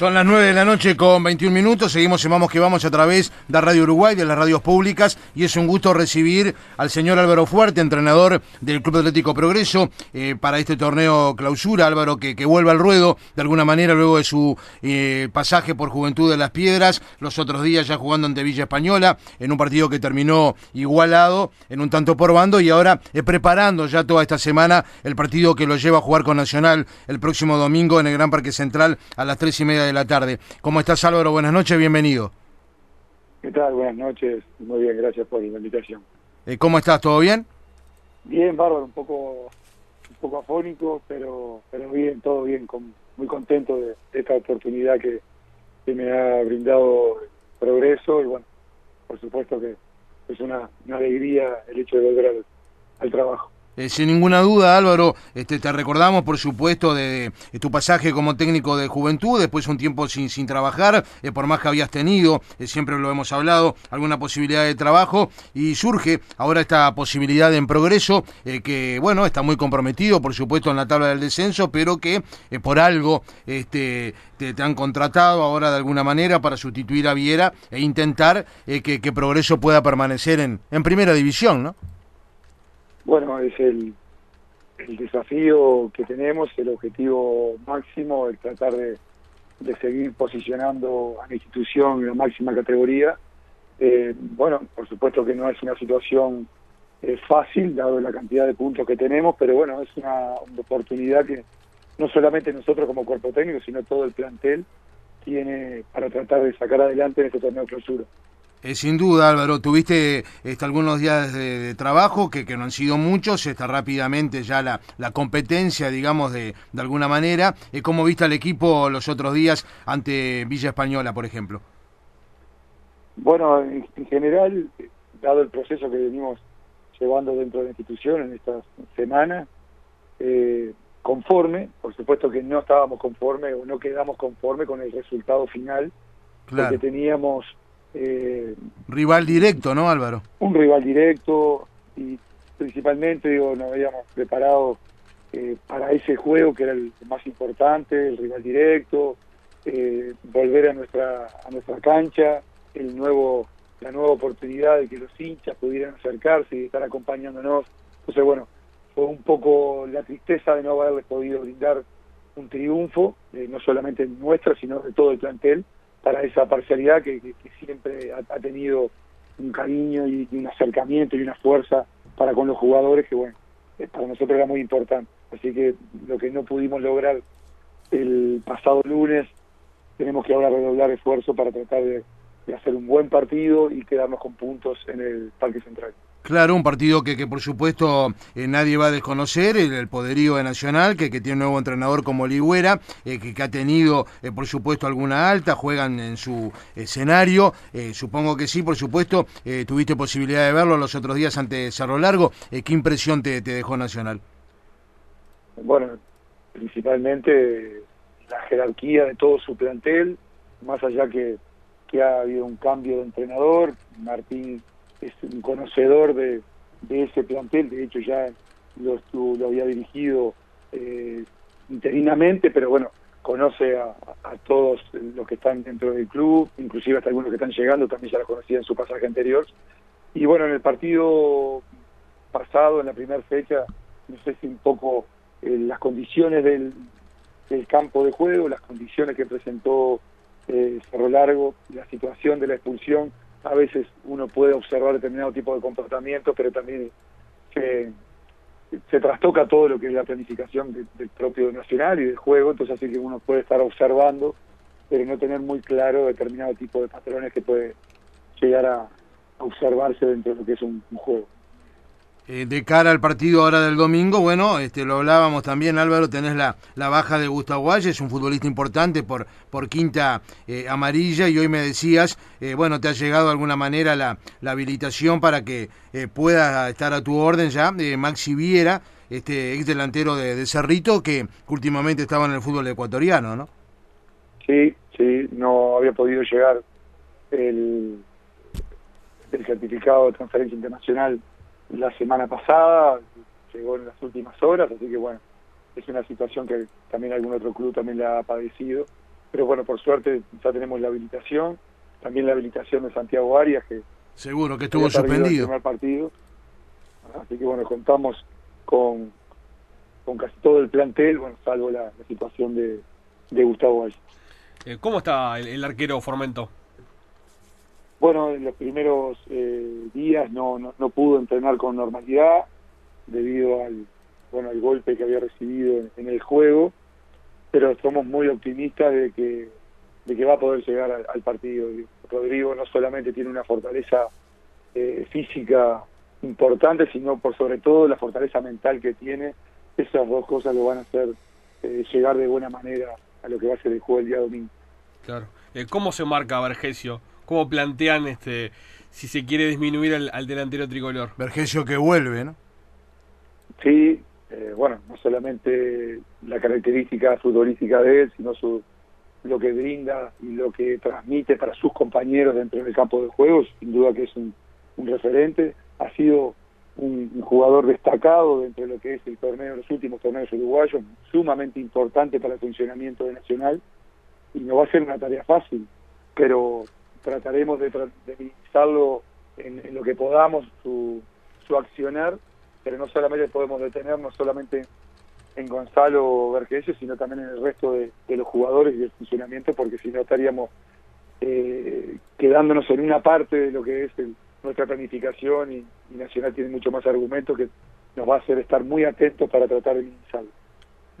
Son las 9 de la noche con 21 minutos, seguimos en Vamos que Vamos a través de Radio Uruguay, de las radios públicas, y es un gusto recibir al señor Álvaro Fuerte, entrenador del Club Atlético Progreso, eh, para este torneo clausura. Álvaro, que, que vuelve al ruedo de alguna manera luego de su eh, pasaje por Juventud de las Piedras, los otros días ya jugando ante Villa Española, en un partido que terminó igualado, en un tanto por bando, y ahora eh, preparando ya toda esta semana el partido que lo lleva a jugar con Nacional el próximo domingo en el Gran Parque Central a las tres y media de la tarde. ¿Cómo estás Álvaro? Buenas noches, bienvenido. ¿Qué tal? Buenas noches. Muy bien, gracias por la invitación. Eh, ¿Cómo estás? ¿Todo bien? Bien, bárbaro, un poco un poco afónico, pero pero bien, todo bien, con, muy contento de, esta oportunidad que, me ha brindado Progreso y bueno, por supuesto que es una, alegría el hecho de volver al trabajo. Eh, sin ninguna duda, Álvaro, este, te recordamos, por supuesto, de, tu pasaje como técnico de juventud, después un tiempo sin, sin trabajar, eh, por más que habías tenido, eh, siempre lo hemos hablado, alguna posibilidad de trabajo, y surge ahora esta posibilidad en progreso, que, bueno, está muy comprometido, por supuesto, en la tabla del descenso, pero que por algo este, te, han contratado ahora de alguna manera para sustituir a Viera e intentar que, que Progreso pueda permanecer en, en primera división, ¿no? Bueno, es el, el desafío que tenemos, el objetivo máximo, el tratar de, seguir posicionando a la institución en la máxima categoría. Eh, bueno, por supuesto que no es una situación eh, fácil, dado la cantidad de puntos que tenemos, pero bueno, es una, oportunidad que no solamente nosotros como cuerpo técnico, sino todo el plantel tiene para tratar de sacar adelante en este torneo de clausura. Eh, sin duda, Álvaro, tuviste este, algunos días de, trabajo que, que, no han sido muchos, está rápidamente ya la, la competencia, digamos, de, de alguna manera. Eh, ¿Cómo viste al equipo los otros días ante Villa Española, por ejemplo? Bueno, en, general, dado el proceso que venimos llevando dentro de la institución en estas semanas, eh, conforme, por supuesto que no estábamos conforme o no quedamos conforme con el resultado final, porque teníamos eh, rival directo, ¿no, Álvaro? Un rival directo y principalmente, digo, nos habíamos preparado eh, para ese juego que era el más importante, el rival directo, eh, volver a nuestra a nuestra cancha, el nuevo la nueva oportunidad de que los hinchas pudieran acercarse y estar acompañándonos. Entonces, bueno, fue un poco la tristeza de no haberles podido brindar un triunfo, no solamente nuestra, sino de todo el plantel, para esa parcialidad que, siempre ha, tenido un cariño y, un acercamiento y una fuerza para con los jugadores que, bueno, eh, para nosotros era muy importante. Así que lo que no pudimos lograr el pasado lunes, tenemos que ahora redoblar esfuerzo para tratar de hacer un buen partido y quedarnos con puntos en el Parque Central. Claro, un partido que, que por supuesto eh, nadie va a desconocer, el, poderío de Nacional, que, que, tiene un nuevo entrenador como Ligüera, eh, que, ha tenido eh, por supuesto alguna alta, juegan en su escenario, supongo que sí, por supuesto, tuviste posibilidad de verlo los otros días ante Cerro Largo, ¿qué impresión te, te, dejó Nacional? Bueno, principalmente la jerarquía de todo su plantel, más allá que, que ha habido un cambio de entrenador, Martín es un conocedor de, ese plantel, de hecho ya lo, lo había dirigido eh, interinamente, pero bueno, conoce a, todos los que están dentro del club, inclusive hasta algunos que están llegando, también ya lo conocía en su pasaje anterior. Y bueno, en el partido pasado, en la primera fecha, no sé si un poco eh, las condiciones del, del, campo de juego, las condiciones que presentó eh, Cerro Largo, la situación de la expulsión, a veces uno puede observar determinado tipo de comportamiento, pero también se, trastoca todo lo que es la planificación del propio nacional y del juego, entonces así que uno puede estar observando, pero no tener muy claro determinado tipo de patrones que puede llegar a observarse dentro de lo que es un juego. Eh, de cara al partido ahora del domingo, bueno, este lo hablábamos también, Álvaro, tenés la, la baja de Gustavo es un futbolista importante por, por quinta eh, amarilla y hoy me decías, eh, bueno, te ha llegado de alguna manera la, la habilitación para que pueda estar a tu orden ya, Maxi Viera, este ex delantero de, Cerrito, que últimamente estaba en el fútbol ecuatoriano, ¿no? Sí, sí, no había podido llegar el, el certificado de transferencia internacional la semana pasada, llegó en las últimas horas, así que bueno, es una situación que también algún otro club también le ha padecido. pero bueno, por suerte ya tenemos la habilitación, también la habilitación de Santiago Arias, que seguro que estuvo suspendido. El primer partido. Así que bueno, contamos con, con casi todo el plantel, bueno, salvo la, situación de, de Gustavo Valle. Eh, ¿Cómo está el, arquero Formento? Bueno, en los primeros eh, días no, no, pudo entrenar con normalidad debido al, bueno, al golpe que había recibido en el juego pero somos muy optimistas de que, de que va a poder llegar al, partido. Rodrigo no solamente tiene una fortaleza eh, física importante, sino por sobre todo la fortaleza mental que tiene. Esas dos cosas lo van a hacer eh, llegar de buena manera a lo que va a ser el juego el día domingo. Claro. Eh, ¿Cómo se marca Vergesio? ¿Cómo plantean este si se quiere disminuir al, al delantero tricolor? Vergesio que vuelve, ¿no? Sí, eh, bueno, no solamente la característica futbolística de él, sino su, lo que brinda y lo que transmite para sus compañeros dentro del campo de juegos, sin duda que es un, referente, ha sido un, jugador destacado dentro de lo que es el torneo, los últimos torneos uruguayos, sumamente importante para el funcionamiento de Nacional, y no va a ser una tarea fácil, pero trataremos de, de minimizarlo en, lo que podamos, su, su accionar, pero no solamente podemos detenernos solamente en Gonzalo Vergesio, sino también en el resto de, los jugadores y del funcionamiento, porque si no estaríamos eh, quedándonos en una parte de lo que es nuestra planificación y, Nacional tiene mucho más argumentos que nos va a hacer estar muy atentos para tratar de minimizarlo.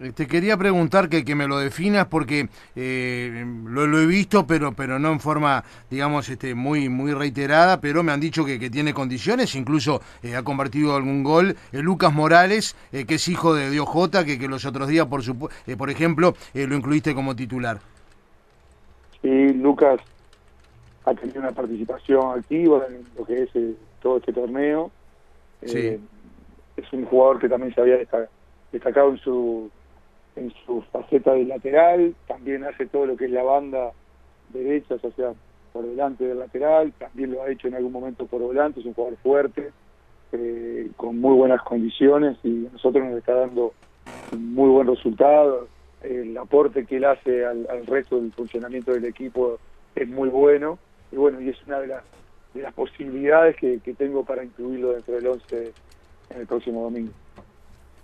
Eh, te quería preguntar que, que me lo definas porque eh, lo, he visto, pero pero no en forma, digamos, este, muy muy reiterada, pero me han dicho que, que tiene condiciones, incluso eh, ha convertido algún gol. Lucas Morales, que es hijo de Dios que, que los otros días, por, por ejemplo, lo incluiste como titular. Sí, Lucas ha tenido una participación activa en lo que es todo este torneo. Sí. es un jugador que también se había destacado en su en su faceta de lateral, también hace todo lo que es la banda derecha, o sea, por delante del lateral, también lo ha hecho en algún momento por volante, es un jugador fuerte, eh, con muy buenas condiciones y a nosotros nos está dando muy buen resultado. El aporte que él hace al, resto del funcionamiento del equipo es muy bueno y bueno, y es una de las, de las posibilidades que, que tengo para incluirlo dentro del 11 en el próximo domingo.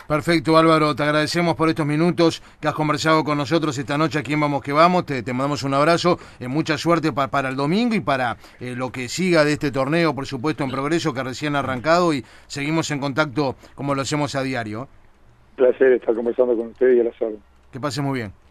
Perfecto, Álvaro, te agradecemos por estos minutos que has conversado con nosotros esta noche aquí en Vamos que Vamos. Te, mandamos un abrazo, eh, mucha suerte para el domingo y para eh, lo que siga de este torneo, por supuesto, en progreso que recién ha arrancado y seguimos en contacto como lo hacemos a diario. placer estar conversando con ustedes y a la sala. Que pase muy bien.